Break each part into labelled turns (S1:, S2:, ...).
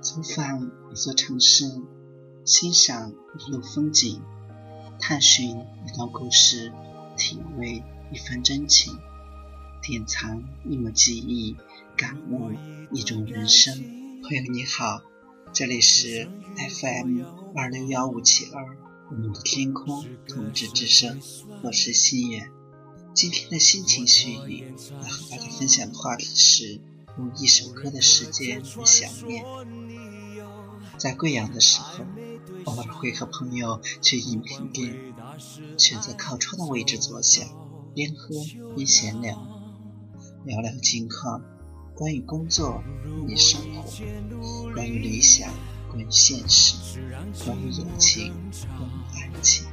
S1: 走访一座城市，欣赏一路风景，探寻一段故事，体味一番真情，典藏一抹记忆，感悟一种人生。朋友你好，这里是 FM 二六幺五七二，我们的天空同志之声，我是心远。今天的心情絮语，要和大家分享的话题是用一首歌的时间和想念。在贵阳的时候，偶尔会和朋友去饮品店，选择靠窗的位置坐下，边喝边闲聊，聊聊近况，关于工作，关于生活，关于理想，关于现实，关于友情，关于爱情，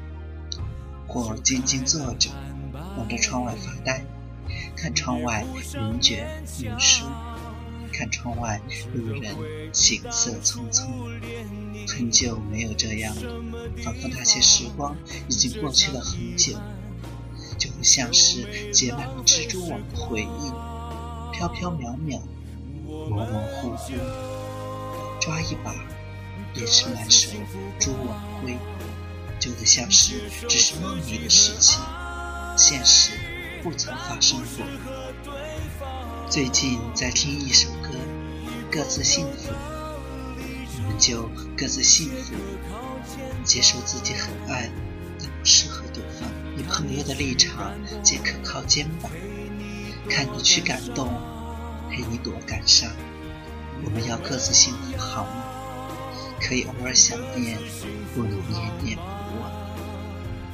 S1: 或静静坐着。望着窗外发呆，看窗外云卷云舒，看窗外路人行色匆匆。很久没有这样了，仿佛那些时光已经过去了很久，就不像是结满了蜘蛛网的回忆，飘飘渺渺，模模糊糊，抓一把也是满手蛛网灰，就得像是只是梦里的事情。现实不曾发生过。最近在听一首歌，各自幸福，我们就各自幸福，接受自己很爱，但不适合对方。以朋友的立场，皆可靠肩膀，看你去感动，陪你躲感伤。我们要各自幸福，好吗？可以偶尔想念，不能念念不忘。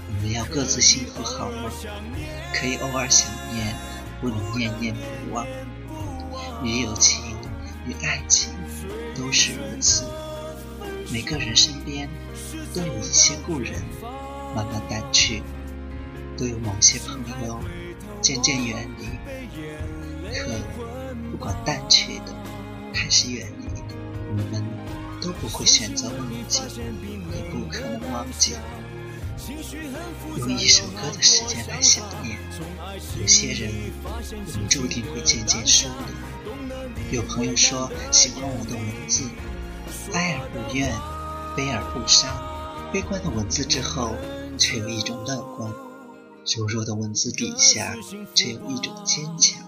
S1: 我们要各自幸福，好吗？可以偶尔想念，不能念念不忘。与友情，与爱情，都是如此。每个人身边都有一些故人，慢慢淡去；都有某些朋友渐渐远离。可不管淡去的还是远离的，我们都不会选择忘记，也不可能忘记。用一首歌的时间来想念，有些人我们注定会渐渐疏离。有朋友说喜欢我的文字，哀而不怨，悲而不伤。悲观的文字之后，却有一种乐观；柔弱的文字底下，却有一种坚强。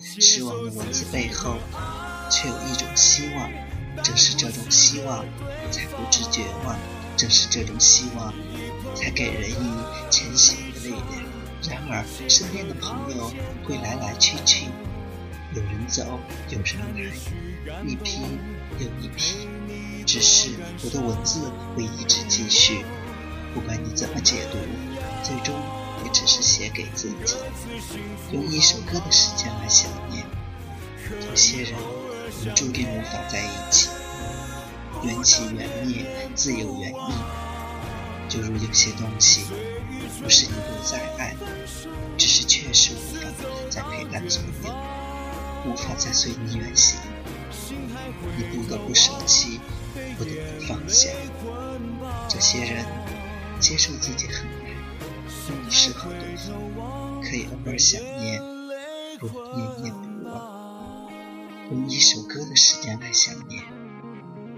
S1: 失望的文字背后，却有一种希望。正是这种希望，才不知绝望。正是这种希望。才给人以前行的力量。然而，身边的朋友会来来去去，有人走，有人来，一批又一批。只是我的文字会一直继续，不管你怎么解读，最终也只是写给自己。用一首歌的时间来想念，有些人我们注定无法在一起。缘起缘灭，自有原因。就如有些东西，不是你不再爱，只是确实无法再陪伴左右，无法再随你远行，你不得不舍弃，不得不放下。这些人接受自己很爱，不适合对方，可以偶尔想念，不念念不忘。用一首歌的时间来想念，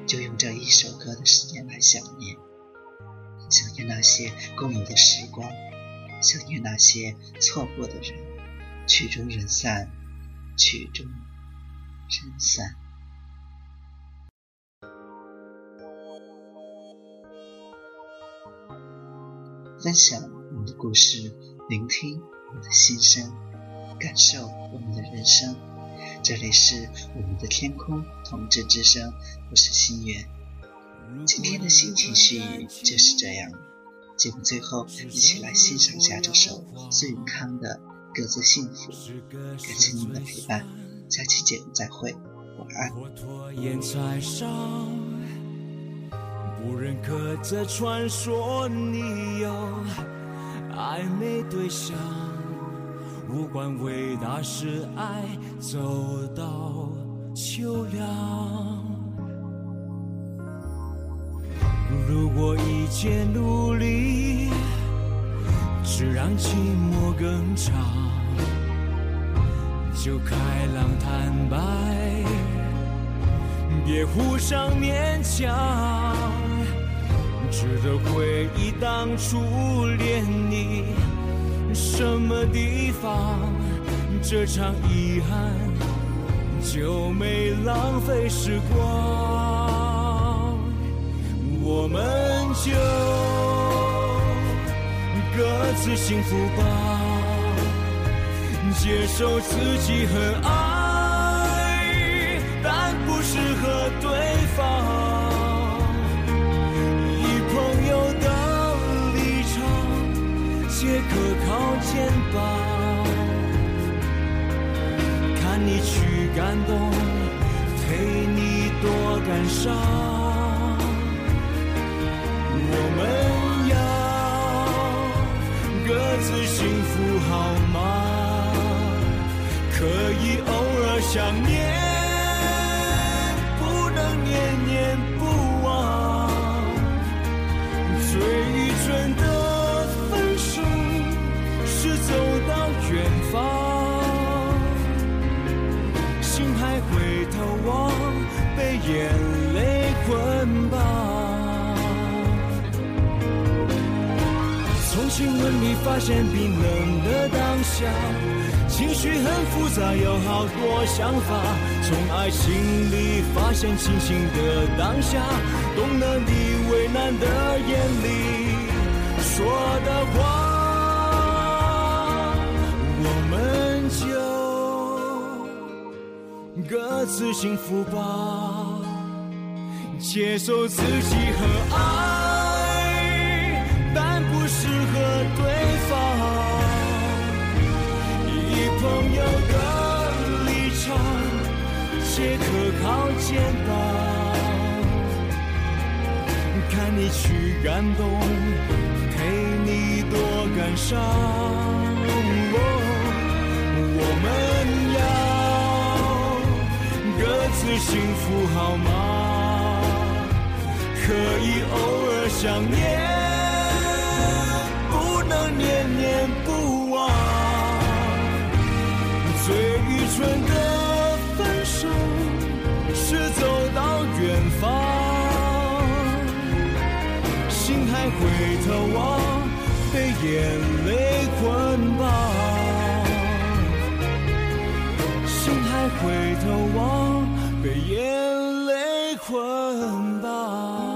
S1: 就用这一首歌的时间来想念。念那些共有的时光，想念那些错过的人。曲终人散，曲终人散。分享我们的故事，聆听我们的心声，感受我们的人生。这里是我们的天空同志之声，我是心源。今天的心情絮语就是这样。节目最后，一起来欣赏下这首孙永康的《各自幸福》。感谢您的陪伴，下期节目再会，晚安。不认可这传说，你有暧昧对象，无关伟大是爱，走到秋凉。如果一切努力只让寂寞更长，就开朗坦白，
S2: 别互相勉强，值得回忆当初恋你。什么地方，这场遗憾就没浪费时光，我们就各自幸福吧，接受自己很爱。但不适合对方，以朋友的立场，借可靠肩膀，看你去感动，陪你多感伤。我们要各自幸福好吗？可以偶尔想念。不能念念不忘，最愚蠢的分手是走到远方，心还回头望，被眼泪捆绑。亲吻里发现冰冷的当下。情绪很复杂，有好多想法。从爱情里发现清醒的当下，懂得你为难的眼里说的话。我们就各自幸福吧，接受自己和爱，和对方以。朋友的立场，借可靠肩膀，看你去感动，陪你多感伤。我们要各自幸福好吗？可以偶尔想念，能念念不忘。最愚蠢的分手是走到远方，心还回头望，被眼泪捆绑。心还回头望，被眼泪捆绑。